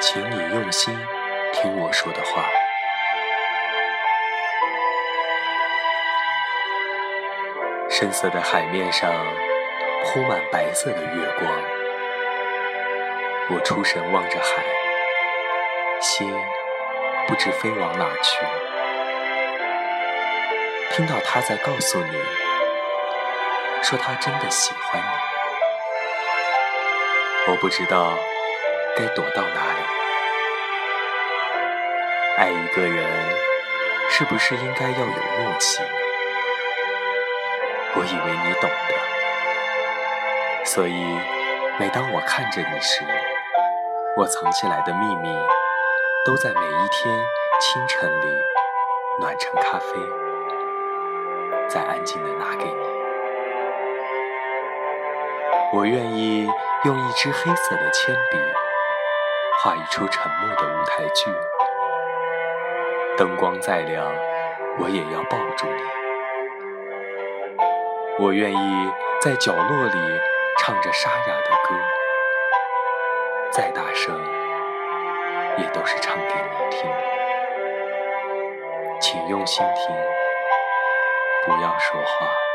请你用心听我说的话。深色的海面上铺满白色的月光，我出神望着海，心不知飞往哪去。听到他在告诉你，说他真的喜欢你，我不知道该躲到哪里。爱一个人，是不是应该要有默契？我以为你懂得，所以每当我看着你时，我藏起来的秘密，都在每一天清晨里暖成咖啡，再安静的拿给你。我愿意用一支黑色的铅笔，画一出沉默的舞台剧。灯光再亮，我也要抱住你。我愿意在角落里唱着沙哑的歌，再大声也都是唱给你听。请用心听，不要说话。